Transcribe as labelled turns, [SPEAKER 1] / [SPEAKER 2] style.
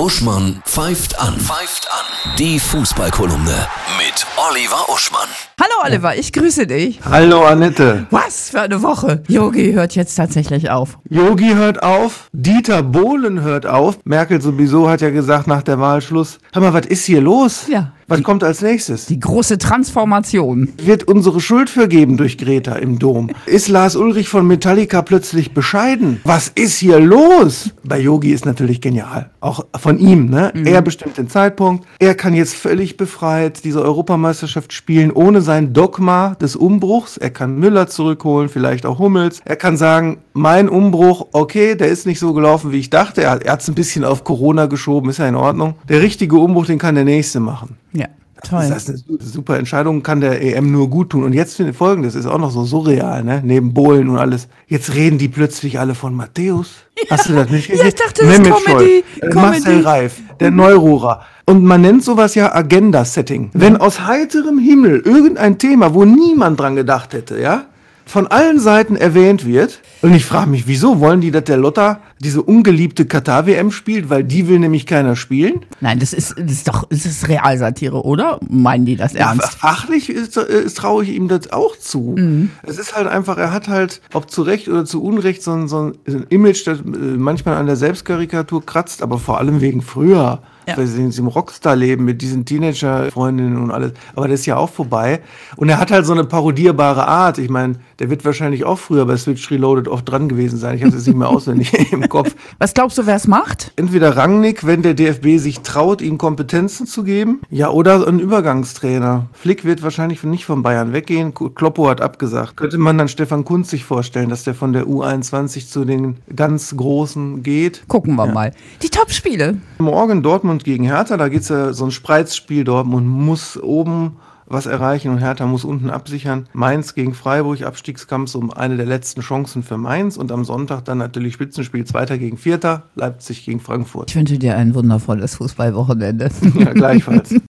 [SPEAKER 1] Uschmann pfeift an. Pfeift an. Die Fußballkolumne mit Oliver Uschmann.
[SPEAKER 2] Hallo Oliver, ich grüße dich.
[SPEAKER 3] Hallo Annette.
[SPEAKER 2] Was für eine Woche. Yogi hört jetzt tatsächlich auf.
[SPEAKER 3] Yogi hört auf, Dieter Bohlen hört auf. Merkel sowieso hat ja gesagt nach der Wahl Schluss. Hör mal, was ist hier los?
[SPEAKER 2] Ja.
[SPEAKER 3] Was
[SPEAKER 2] Die-
[SPEAKER 3] kommt als nächstes?
[SPEAKER 2] Die große Transformation.
[SPEAKER 3] Wird unsere Schuld vergeben durch Greta im Dom? Ist Lars Ulrich von Metallica plötzlich bescheiden? Was ist hier los? Bei Yogi ist natürlich genial. Auch von ihm, ne? Er bestimmt den Zeitpunkt. Er kann jetzt völlig befreit diese Europameisterschaft spielen, ohne sein Dogma des Umbruchs. Er kann Müller zurückholen, vielleicht auch Hummels. Er kann sagen, mein Umbruch, okay, der ist nicht so gelaufen, wie ich dachte. Er hat es ein bisschen auf Corona geschoben, ist ja in Ordnung. Der richtige Umbruch, den kann der nächste machen.
[SPEAKER 2] Ja, toll.
[SPEAKER 3] Das ist eine super Entscheidung, kann der EM nur gut tun. Und jetzt finde ich folgendes, ist auch noch so surreal, ne? Neben Bohlen und alles. Jetzt reden die plötzlich alle von Matthäus. Hast du das nicht
[SPEAKER 2] Ja, ich dachte, das ist Comedy,
[SPEAKER 3] Scholl, äh,
[SPEAKER 2] Comedy.
[SPEAKER 3] Marcel Reif, der Neururer. Und man nennt sowas ja Agenda-Setting. Wenn aus heiterem Himmel irgendein Thema, wo niemand dran gedacht hätte, ja, von allen Seiten erwähnt wird. Und ich frage mich, wieso wollen die, dass der Lotta diese ungeliebte Katar-WM spielt? Weil die will nämlich keiner spielen.
[SPEAKER 2] Nein, das ist, das ist doch, das ist Realsatire, oder? Meinen die das ernst?
[SPEAKER 3] fachlich ist, ist, traue ich ihm das auch zu.
[SPEAKER 2] Mhm.
[SPEAKER 3] Es ist halt einfach, er hat halt, ob zu Recht oder zu Unrecht, so ein, so ein Image, das äh, manchmal an der Selbstkarikatur kratzt, aber vor allem wegen früher.
[SPEAKER 2] Ja.
[SPEAKER 3] Sehen sie im Rockstar-Leben mit diesen Teenager-Freundinnen und alles. Aber das ist ja auch vorbei. Und er hat halt so eine parodierbare Art. Ich meine, der wird wahrscheinlich auch früher bei Switch Reloaded oft dran gewesen sein. Ich habe es nicht mehr auswendig Kopf.
[SPEAKER 2] Was glaubst du, wer es macht?
[SPEAKER 3] Entweder Rangnick, wenn der DFB sich traut, ihm Kompetenzen zu geben, ja, oder ein Übergangstrainer. Flick wird wahrscheinlich nicht von Bayern weggehen. Kloppo hat abgesagt. Könnte man dann Stefan Kunz sich vorstellen, dass der von der U21 zu den ganz Großen geht?
[SPEAKER 2] Gucken wir mal. Die Topspiele.
[SPEAKER 3] Morgen Dortmund gegen Hertha, da geht's ja so ein Spreizspiel. Dortmund muss oben was erreichen und Hertha muss unten absichern. Mainz gegen Freiburg, Abstiegskampf, so eine der letzten Chancen für Mainz. Und am Sonntag dann natürlich Spitzenspiel, Zweiter gegen Vierter, Leipzig gegen Frankfurt.
[SPEAKER 2] Ich wünsche dir ein wundervolles Fußballwochenende.
[SPEAKER 3] Ja, gleichfalls.